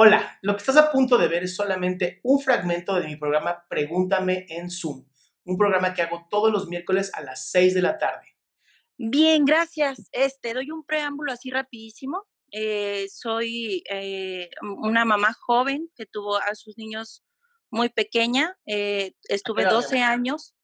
Hola, lo que estás a punto de ver es solamente un fragmento de mi programa Pregúntame en Zoom, un programa que hago todos los miércoles a las 6 de la tarde. Bien, gracias. Este, doy un preámbulo así rapidísimo. Eh, soy eh, una mamá joven que tuvo a sus niños muy pequeña. Eh, estuve 12 años.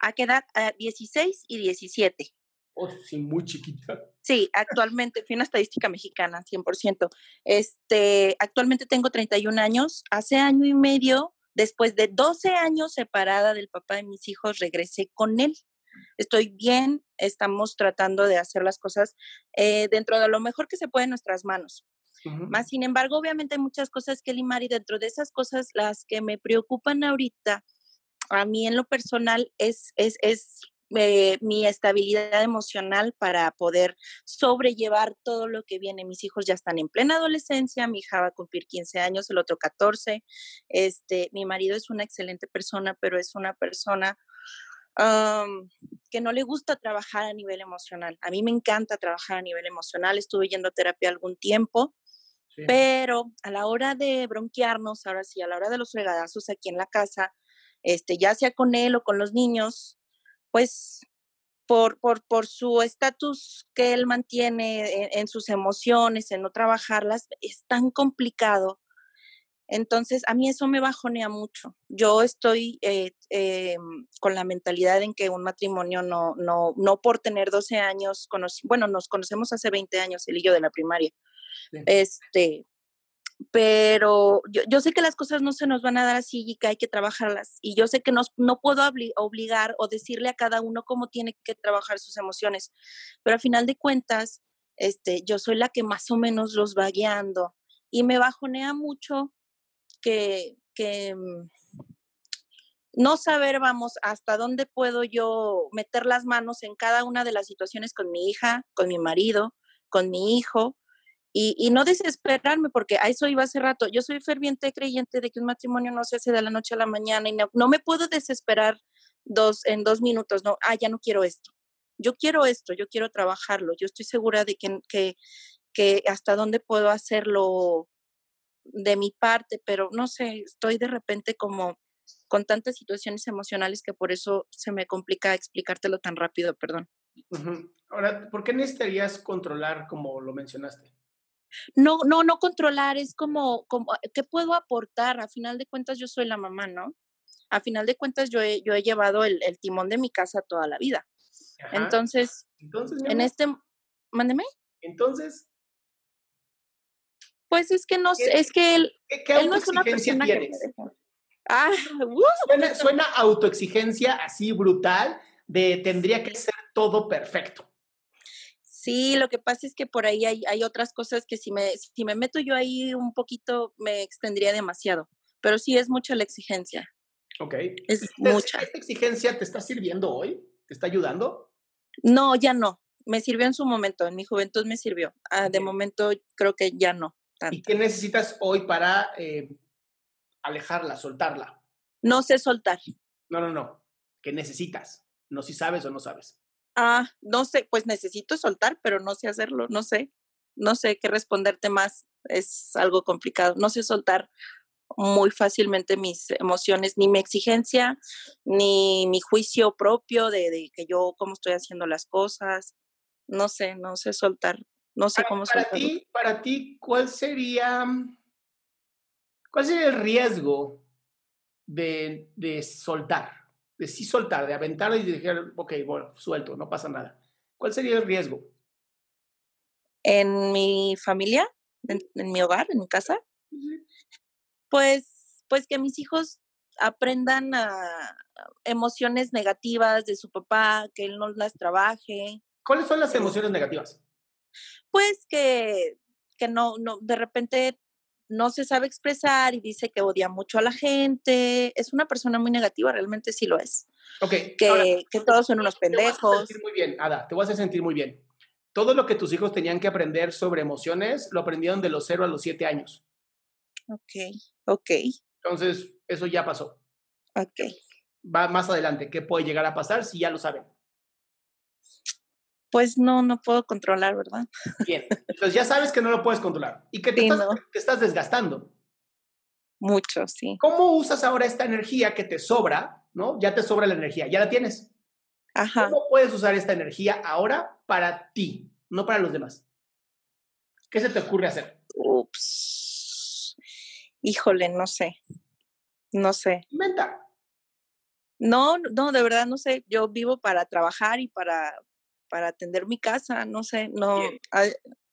¿A qué edad? 16 y 17. Oh, sí, muy chiquita. Sí, actualmente, fui una estadística mexicana, 100%. Este, actualmente tengo 31 años. Hace año y medio, después de 12 años separada del papá de mis hijos, regresé con él. Estoy bien, estamos tratando de hacer las cosas eh, dentro de lo mejor que se puede en nuestras manos. Más sin embargo, obviamente hay muchas cosas que limar y dentro de esas cosas las que me preocupan ahorita, a mí en lo personal es, es, es eh, mi estabilidad emocional para poder sobrellevar todo lo que viene. Mis hijos ya están en plena adolescencia, mi hija va a cumplir 15 años, el otro 14. Este, mi marido es una excelente persona, pero es una persona que no le gusta trabajar a nivel emocional. A mí me encanta trabajar a nivel emocional, estuve yendo a terapia algún tiempo, pero a la hora de bronquearnos, ahora sí, a la hora de los regadazos aquí en la casa, este, ya sea con él o con los niños, pues por, por, por su estatus que él mantiene en, sus emociones, en no trabajarlas, es tan complicado. Entonces, a mí eso me bajonea mucho. Yo estoy eh, em, con la mentalidad en que un matrimonio no, no, no por tener 12 años, bueno, nos conocemos hace 20 años, él y yo de la primaria. Este, pero yo, sé que las cosas no se nos van a dar así y que hay que trabajarlas. Y yo sé que nos, no puedo obligar o decirle a cada uno cómo tiene que trabajar sus emociones, pero a final de cuentas, este, yo soy la que más o menos los va guiando y me bajonea mucho que, que mm, no saber, vamos, hasta dónde puedo yo meter las manos en cada una de las situaciones con mi hija, con mi marido, con mi hijo, y, no desesperarme, porque a eso iba hace rato. Yo soy ferviente creyente de que un matrimonio no se hace de la noche a la mañana y no, me puedo desesperar dos, en dos minutos, no, ah, ya no quiero esto. Yo quiero esto, yo quiero trabajarlo. Yo estoy segura de que, que, que hasta dónde puedo hacerlo de mi parte, pero no sé, estoy de repente como con tantas situaciones emocionales que por eso se me complica explicártelo tan rápido, perdón. Ahora, ¿por qué necesitarías controlar como lo mencionaste? No, no, no controlar, es como, como, ¿qué puedo aportar? A final de cuentas yo soy la mamá, ¿no? A final de cuentas yo he, yo he llevado el, timón de mi casa toda la vida. Entonces, en este, mándeme. Entonces. Pues es que no, es que él, él no es una persona tienes? ah, uh, suena, suena autoexigencia así brutal de tendría que ser todo perfecto. Sí, lo que pasa es que por ahí hay, hay otras cosas que si me, si me meto yo ahí un poquito me extendría demasiado, pero sí es mucha la exigencia. Ok. Es mucha. ¿Esta exigencia te está sirviendo hoy? ¿Te está ayudando? No, ya no. Me sirvió en su momento, en mi juventud me sirvió. Ah, de momento creo que ya no. ¿Y qué necesitas hoy para eh, alejarla, soltarla? No sé soltar. No, no, no. ¿Qué necesitas? No si sabes o no sabes. Ah, no sé, pues necesito soltar, pero no sé hacerlo, no sé, no sé qué responderte más, es algo complicado, no sé soltar muy fácilmente mis emociones, ni mi exigencia, ni mi juicio propio de, que yo cómo estoy haciendo las cosas, no sé, no sé soltar, no sé cómo para Ti, para ti, ¿cuál sería, cuál sería el riesgo de, de soltar? De sí soltar, de aventar y decir, ok, bueno, suelto, no pasa nada. ¿Cuál sería el riesgo? En mi familia, en, mi hogar, en mi casa, pues, pues que mis hijos aprendan a emociones negativas de su papá, que él no las trabaje. ¿Cuáles son las emociones negativas? Pues que, que no, no, de repente no se sabe expresar y dice que odia mucho a la gente. Es una persona muy negativa, realmente sí lo es. Ok. Que, que todos son unos pendejos. Te voy a sentir muy bien, Ada, te vas a hacer sentir muy bien. Todo lo que tus hijos tenían que aprender sobre emociones lo aprendieron de los 0 a los 7 años. Ok, ok. Entonces, eso ya pasó. Ok. Va más adelante, ¿qué puede llegar a pasar si ya lo saben? Pues no, no puedo controlar, ¿verdad? Bien, entonces ya sabes que no lo puedes controlar y que te, estás, te estás desgastando. Mucho, sí. ¿Cómo usas ahora esta energía que te sobra, no? Ya te sobra la energía, ya la tienes. Ajá. ¿Cómo puedes usar esta energía ahora para ti, no para los demás? ¿Qué se te ocurre hacer? Ups. Híjole, no sé. No sé. Inventa. No, no, de verdad no sé. Yo vivo para trabajar y para, para atender mi casa, no sé, no.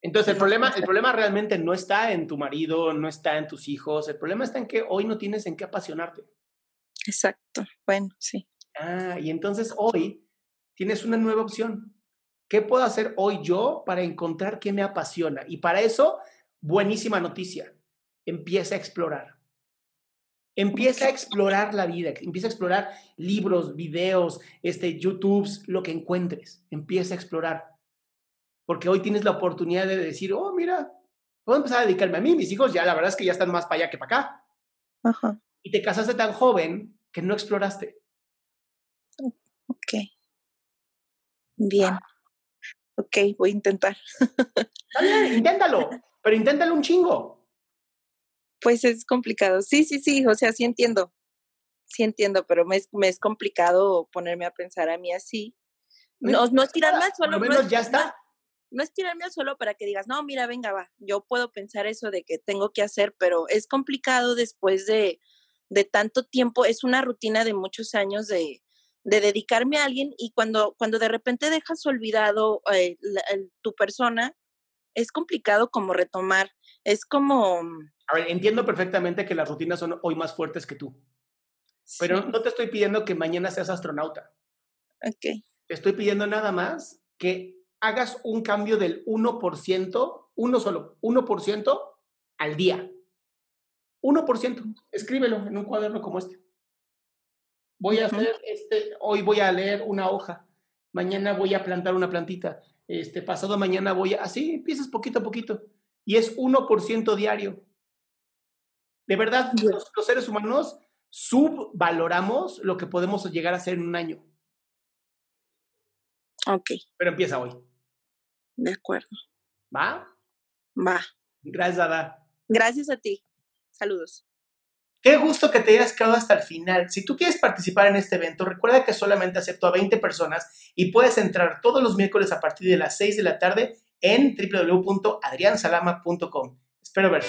Entonces el problema, el problema realmente no está en tu marido, no está en tus hijos, el problema está en que hoy no tienes en qué apasionarte. Exacto, bueno, sí. Ah, y entonces hoy tienes una nueva opción. ¿Qué puedo hacer hoy yo para encontrar qué me apasiona? Y para eso, buenísima noticia, empieza a explorar. Empieza a explorar la vida, empieza a explorar libros, videos, este, YouTubes, lo que encuentres. Empieza a explorar. Porque hoy tienes la oportunidad de decir, oh, mira, puedo empezar a dedicarme a mí. Mis hijos ya, la verdad es que ya están más para allá que para acá. Ajá. Y te casaste tan joven que no exploraste. Ok. Bien. Ok, voy a intentar. Bien, inténtalo, pero inténtalo un chingo. Pues es complicado. Sí, sí, sí, o sea, sí entiendo. Sí entiendo, pero me es, me es complicado ponerme a pensar a mí así. No, no es tirarme al suelo. menos ya está. No, es tirarme al suelo para que digas, no, mira, venga, va. Yo puedo pensar eso de que tengo que hacer, pero es complicado después de, de tanto tiempo. Es una rutina de muchos años de, de dedicarme a alguien y cuando, cuando de repente dejas olvidado eh, tu persona, es complicado como retomar. Es como a ver, entiendo perfectamente que las rutinas son hoy más fuertes que tú. Pero no te estoy pidiendo que mañana seas astronauta. Ok. Te estoy pidiendo nada más que hagas un cambio del 1%, uno solo, 1% al día. 1%. Escríbelo en un cuaderno como este. Voy a hacer este, hoy voy a leer una hoja, mañana voy a plantar una plantita, este pasado mañana voy a, así empiezas poquito a poquito y es 1% diario. De verdad, los, seres humanos subvaloramos lo que podemos llegar a hacer en un año. Ok. Pero empieza hoy. De acuerdo. ¿Va? Va. Gracias, Ada. Gracias a ti. Saludos. Qué gusto que te hayas quedado hasta el final. Si tú quieres participar en este evento, recuerda que solamente acepto a 20 personas y puedes entrar todos los miércoles a partir de las 6 de la tarde en www.adriansalama.com. Espero verte.